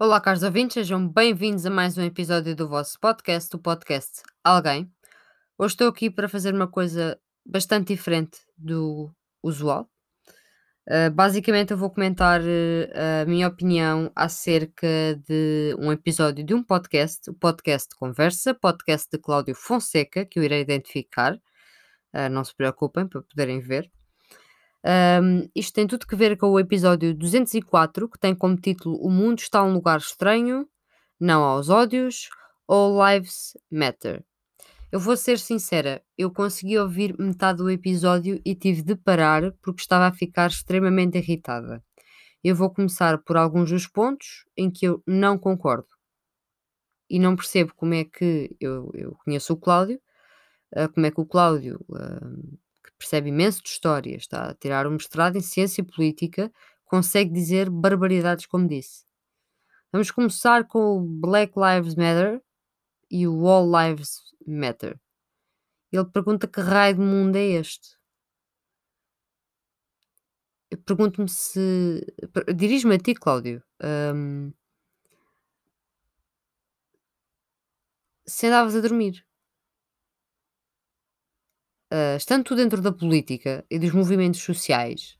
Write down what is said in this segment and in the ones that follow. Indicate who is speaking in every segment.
Speaker 1: Olá, caros ouvintes, sejam bem-vindos a mais um episódio do vosso podcast, o podcast Alguém. Hoje estou aqui para fazer uma coisa bastante diferente do usual. Uh, basicamente, eu vou comentar uh, a minha opinião acerca de um episódio de um podcast, o podcast Conversa, podcast de Cláudio Fonseca, que eu irei identificar. Uh, não se preocupem para poderem ver. Um, isto tem tudo que ver com o episódio 204, que tem como título O Mundo está um lugar estranho, não aos ódios, All Lives Matter. Eu vou ser sincera, eu consegui ouvir metade do episódio e tive de parar porque estava a ficar extremamente irritada. Eu vou começar por alguns dos pontos em que eu não concordo. E não percebo como é que eu, eu conheço o Cláudio, uh, como é que o Cláudio uh, percebe imenso de história, está a tirar um mestrado em ciência política, consegue dizer barbaridades como disse. Vamos começar com o Black Lives Matter e o All Lives Matter. Ele pergunta que raio de mundo é este? Pergunto-me se. Dirijo-me a ti, Cláudio. Um... Se andavas a dormir uh, estando tu dentro da política e dos movimentos sociais,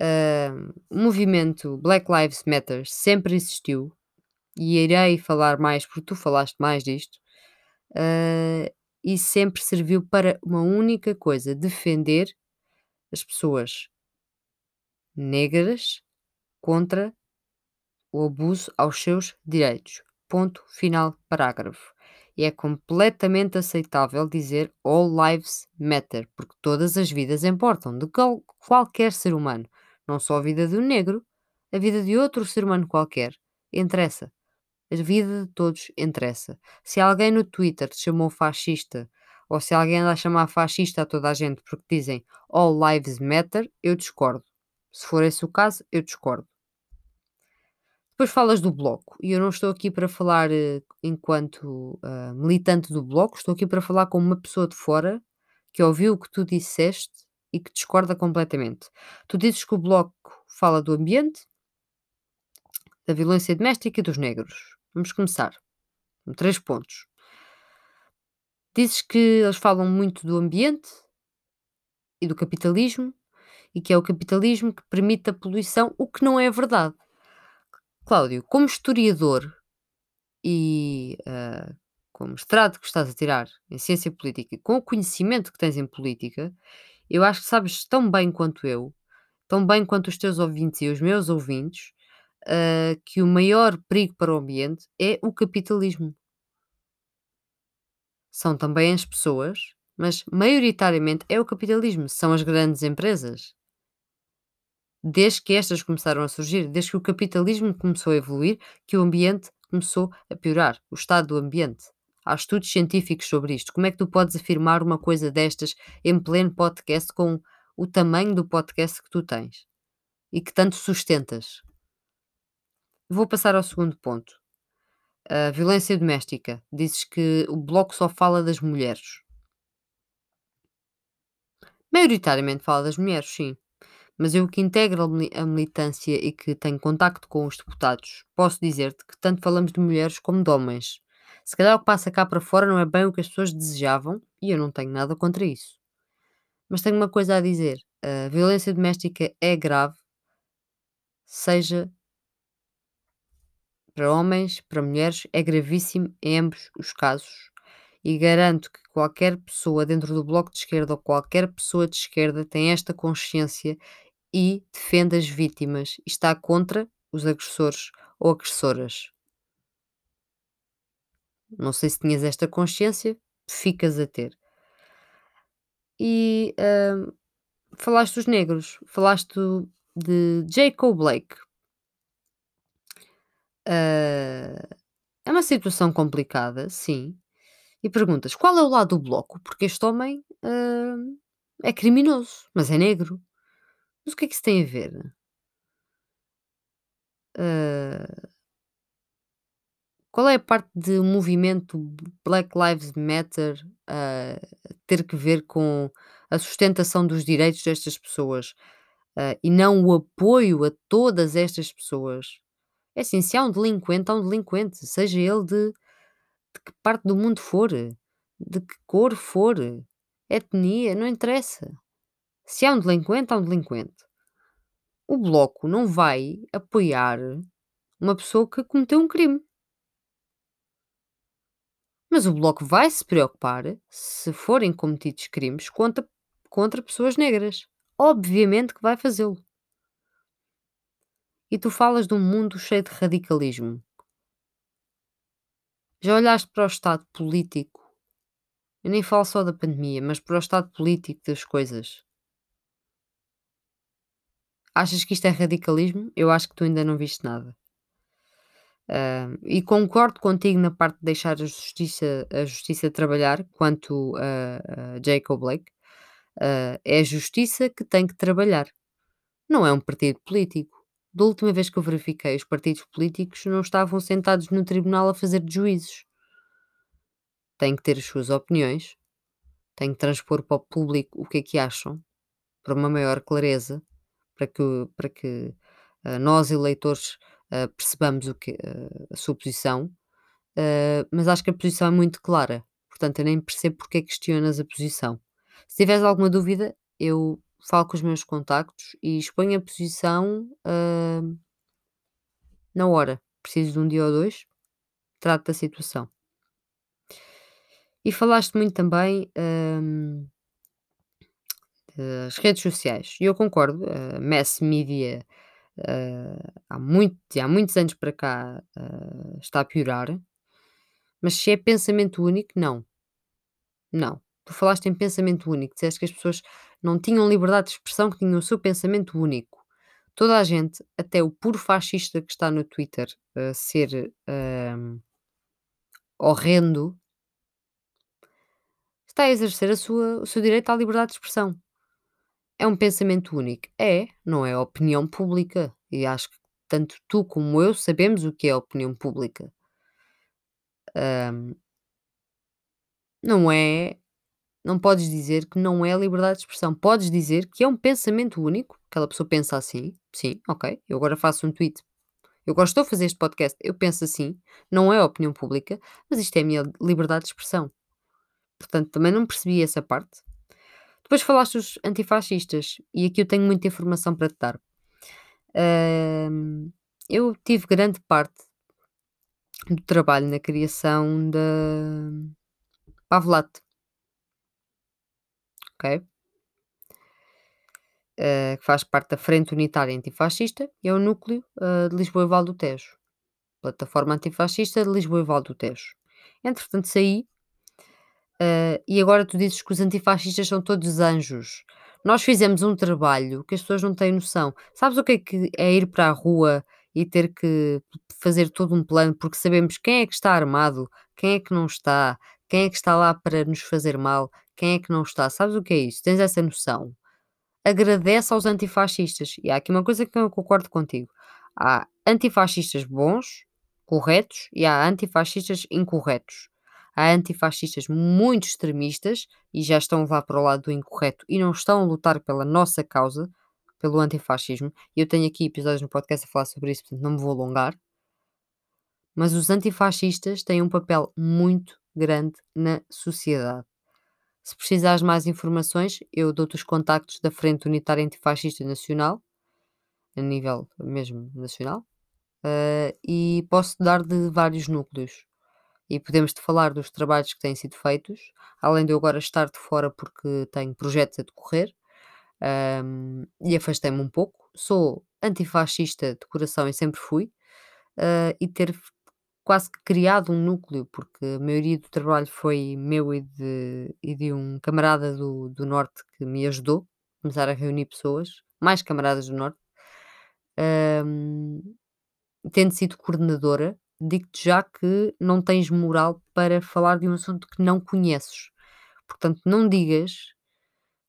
Speaker 1: uh, o movimento Black Lives Matter sempre existiu e irei falar mais porque tu falaste mais disto uh, e sempre serviu para uma única coisa: defender as pessoas negras contra o abuso aos seus direitos. Ponto final, parágrafo e é completamente aceitável dizer All Lives Matter, porque todas as vidas importam, de qual, qualquer ser humano, não só a vida do negro, a vida de outro ser humano qualquer, interessa. A vida de todos interessa. Se alguém no Twitter te chamou fascista, ou se alguém anda a chamar fascista a toda a gente porque dizem All Lives Matter, eu discordo. Se for esse o caso, eu discordo. Depois falas do Bloco, e eu não estou aqui para falar eh, enquanto uh, militante do Bloco, estou aqui para falar com uma pessoa de fora que ouviu o que tu disseste e que discorda completamente. Tu dizes que o Bloco fala do ambiente, da violência doméstica e dos negros. Vamos começar. Três pontos. Dizes que eles falam muito do ambiente e do capitalismo e que é o capitalismo que permite a poluição, o que não é verdade. Cláudio, como historiador e uh, com o mestrado que estás a tirar em ciência política com o conhecimento que tens em política, eu acho que sabes tão bem quanto eu, tão bem quanto os teus ouvintes e os meus ouvintes, uh, que o maior perigo para o ambiente é o capitalismo. São também as pessoas, mas maioritariamente é o capitalismo, são as grandes empresas desde que estas começaram a surgir, desde que o capitalismo começou a evoluir, que o ambiente começou a piorar, o estado do ambiente. Há estudos científicos sobre isto. Como é que tu podes afirmar uma coisa destas em pleno podcast com o tamanho do podcast que tu tens e que tanto sustentas? Vou passar ao segundo ponto. A violência doméstica. Dizes que o bloco só fala das mulheres. Maioritariamente fala das mulheres, sim. Mas eu que integro a militância e que tenho contacto com os deputados, posso dizer-te que tanto falamos de mulheres como de homens. Se calhar o que passa cá para fora não é bem o que as pessoas desejavam e eu não tenho nada contra isso. Mas tenho uma coisa a dizer: a violência doméstica é grave, seja para homens, para mulheres, é gravíssimo em ambos os casos. E garanto que qualquer pessoa dentro do bloco de esquerda ou qualquer pessoa de esquerda tem esta consciência e defende as vítimas e está contra os agressores ou agressoras. Não sei se tinhas esta consciência, ficas a ter. E uh, falaste dos negros, falaste de Jacob Blake. Uh, é uma situação complicada, sim. E perguntas: qual é o lado do bloco? Porque este homem uh, é criminoso, mas é negro. Mas o que é que isso tem a ver? Uh, qual é a parte do movimento Black Lives Matter uh, ter que ver com a sustentação dos direitos destas pessoas uh, e não o apoio a todas estas pessoas? É assim, se há um delinquente, há um delinquente, seja ele de, de que parte do mundo for, de que cor for, etnia, não interessa. Se há um delinquente, há um delinquente. O Bloco não vai apoiar uma pessoa que cometeu um crime. Mas o Bloco vai se preocupar se forem cometidos crimes contra, contra pessoas negras. Obviamente que vai fazê-lo. E tu falas de um mundo cheio de radicalismo. Já olhaste para o estado político? Eu nem falo só da pandemia, mas para o estado político das coisas. Achas que isto é radicalismo? Eu acho que tu ainda não viste nada. Uh, e concordo contigo na parte de deixar a justiça, a justiça trabalhar quanto a, a Jacob Blake. Uh, é a justiça que tem que trabalhar. Não é um partido político. Da última vez que eu verifiquei, os partidos políticos não estavam sentados no tribunal a fazer juízos. Têm que ter as suas opiniões, têm que transpor para o público o que é que acham, para uma maior clareza, para que, para que uh, nós, eleitores, uh, percebamos o que, uh, a sua posição. mas acho que a posição é muito clara, portanto, eu nem percebo porque é que questionas a posição. Se tiveres alguma dúvida, eu falo com os meus contactos e exponho a posição na hora. Preciso de um dia ou dois, trato da situação. E falaste muito também das redes sociais. E eu concordo, a mass media uh, há, muito, há muitos anos para cá uh, está a piorar. Mas se é pensamento único, não. Não. Tu falaste em pensamento único, disseste que as pessoas não tinham liberdade de expressão, que tinham o seu pensamento único. Toda a gente, até o puro fascista que está no Twitter a ser uh, horrendo, está a exercer a sua, o seu direito à liberdade de expressão. É um pensamento único. É, não é opinião pública. E acho que tanto tu como eu sabemos o que é opinião pública. Não é não podes dizer que não é liberdade de expressão. Podes dizer que é um pensamento único, aquela pessoa pensa assim, sim, ok, eu agora faço um tweet. Eu gosto de fazer este podcast, eu penso assim, não é opinião pública, mas isto é a minha liberdade de expressão. Portanto, também não percebi essa parte. Depois falaste dos antifascistas, e aqui eu tenho muita informação para te dar. Uh, eu tive grande parte do trabalho na criação da Pavlat, ok? Uh, que faz parte da Frente Unitária Antifascista e é o núcleo uh, de Lisboa e Val do Tejo. Plataforma Antifascista de Lisboa e Val do Tejo. Entretanto, saí uh, e agora tu dizes que os antifascistas são todos anjos. Nós fizemos um trabalho que as pessoas não têm noção. Sabes o que é, que é ir para a rua e ter que fazer todo um plano porque sabemos quem é que está armado, quem é que não está, quem é que está lá para nos fazer mal, quem é que não está? Sabes o que é isso? Tens essa noção? Agradece aos antifascistas. E há aqui uma coisa que eu concordo contigo. Há antifascistas bons, corretos, e há antifascistas incorretos. Há antifascistas muito extremistas e já estão lá para o lado do incorreto e não estão a lutar pela nossa causa, pelo antifascismo. Eu tenho aqui episódios no podcast a falar sobre isso, portanto não me vou alongar. Mas os antifascistas têm um papel muito grande na sociedade. Se precisares mais informações, eu dou-te os contactos da Frente Unitária Antifascista Nacional, a nível mesmo nacional, uh, e posso dar de vários núcleos. E podemos-te falar dos trabalhos que têm sido feitos, além de eu agora estar de fora porque tenho projetos a decorrer, um, e afastei-me um pouco. Sou antifascista de coração e sempre fui, uh, e ter quase que criado um núcleo, porque a maioria do trabalho foi meu e de, e de um camarada do, do Norte que me ajudou a começar a reunir pessoas, mais camaradas do Norte. Um, tendo sido coordenadora, digo-te já que não tens moral para falar de um assunto que não conheces. Portanto, não digas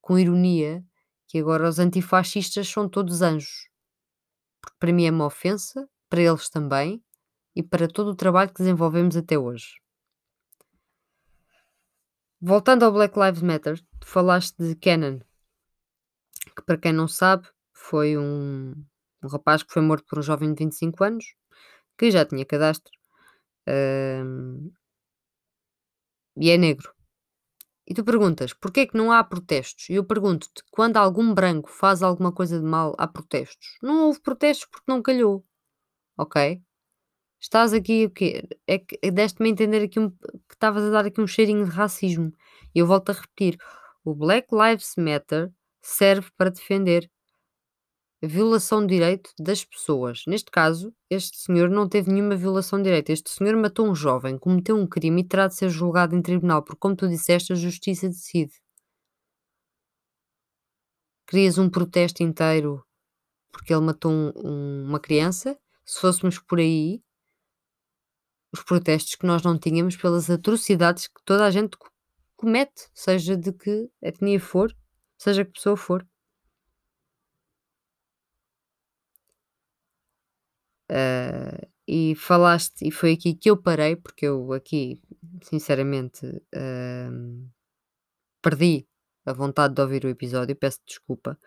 Speaker 1: com ironia que agora os antifascistas são todos anjos. Porque para mim é uma ofensa, para eles também, e para todo o trabalho que desenvolvemos até hoje. Voltando ao Black Lives Matter, falaste de Cannon, que para quem não sabe, foi um, um rapaz que foi morto por um jovem de 25 anos, que já tinha cadastro, hum, e é negro. E tu perguntas: "Porquê é que não há protestos?" E eu pergunto-te: quando algum branco faz alguma coisa de mal, há protestos? Não houve protestos porque não calhou, ok? Estás aqui o quê? É que deste-me a entender aqui um que estavas a dar aqui um cheirinho de racismo. E eu volto a repetir: o Black Lives Matter serve para defender violação de direito das pessoas. Neste caso, este senhor não teve nenhuma violação de direito. Este senhor matou um jovem, cometeu um crime e terá de ser julgado em tribunal, porque, como tu disseste, a justiça decide. Querias um protesto inteiro porque ele matou um- um- uma criança? Se fôssemos por aí, os protestos que nós não tínhamos pelas atrocidades que toda a gente co- comete, seja de que etnia for, seja que pessoa for. Ah, e falaste, e foi aqui que eu parei, porque eu aqui, sinceramente, hum, perdi a vontade de ouvir o episódio, peço desculpa.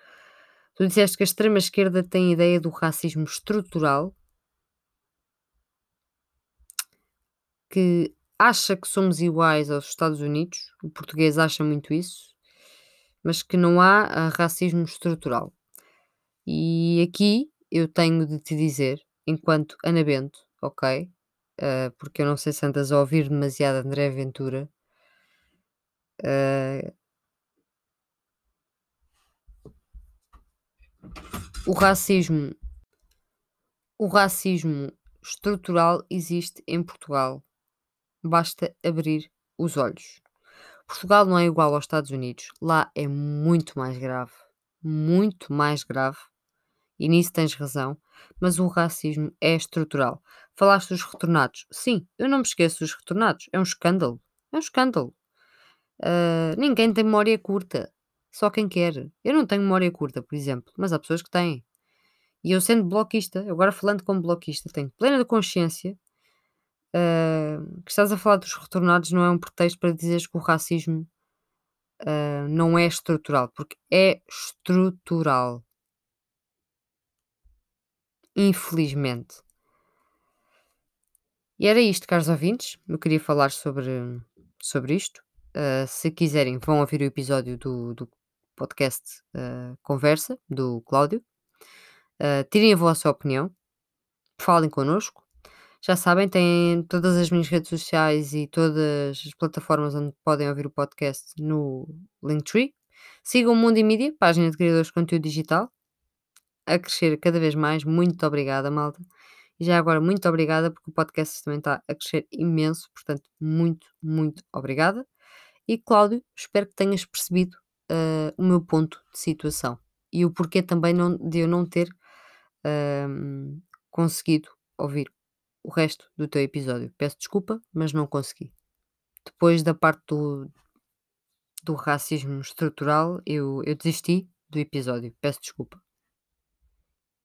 Speaker 1: Tu disseste que a extrema-esquerda tem ideia do racismo estrutural, que acha que somos iguais aos Estados Unidos, o português acha muito isso, mas que não há ah, racismo estrutural. E aqui eu tenho de te dizer, enquanto Ana Bento, ok? Ah, porque eu não sei se andas a ouvir demasiado André Ventura. ah, o racismo, o racismo estrutural existe em Portugal. Basta abrir os olhos. Portugal não é igual aos Estados Unidos. Lá é muito mais grave. Muito mais grave. E nisso tens razão. Mas o racismo é estrutural. Falaste dos retornados. Sim, eu não me esqueço dos retornados. É um escândalo. É um escândalo. Ah, ninguém tem memória curta. Só quem quer. Eu não tenho memória curta, por exemplo. Mas há pessoas que têm. E eu sendo bloquista, agora falando como bloquista, tenho plena consciência ah, que estás a falar dos retornados não é um pretexto para dizeres que o racismo ah, não é estrutural, porque é estrutural. Infelizmente. E era isto, caros ouvintes. Eu queria falar sobre, sobre isto. Ah, se quiserem, vão ouvir o episódio do, do podcast ah, Conversa, do Cláudio. Ah, tirem a vossa opinião. Falem connosco. Já sabem, têm todas as minhas redes sociais e todas as plataformas onde podem ouvir o podcast no Linktree. Sigam o Mundo e Mídia, página de criadores de conteúdo digital, a crescer cada vez mais. Muito obrigada, malta. E já agora, muito obrigada, porque o podcast também está a crescer imenso. Portanto, muito, muito obrigada. E Cláudio, espero que tenhas percebido ah, o meu ponto de situação e o porquê também não, de eu não ter ahm, conseguido ouvir o resto do teu episódio. Peço desculpa, mas não consegui. Depois da parte do, do racismo estrutural, eu, eu desisti do episódio. Peço desculpa.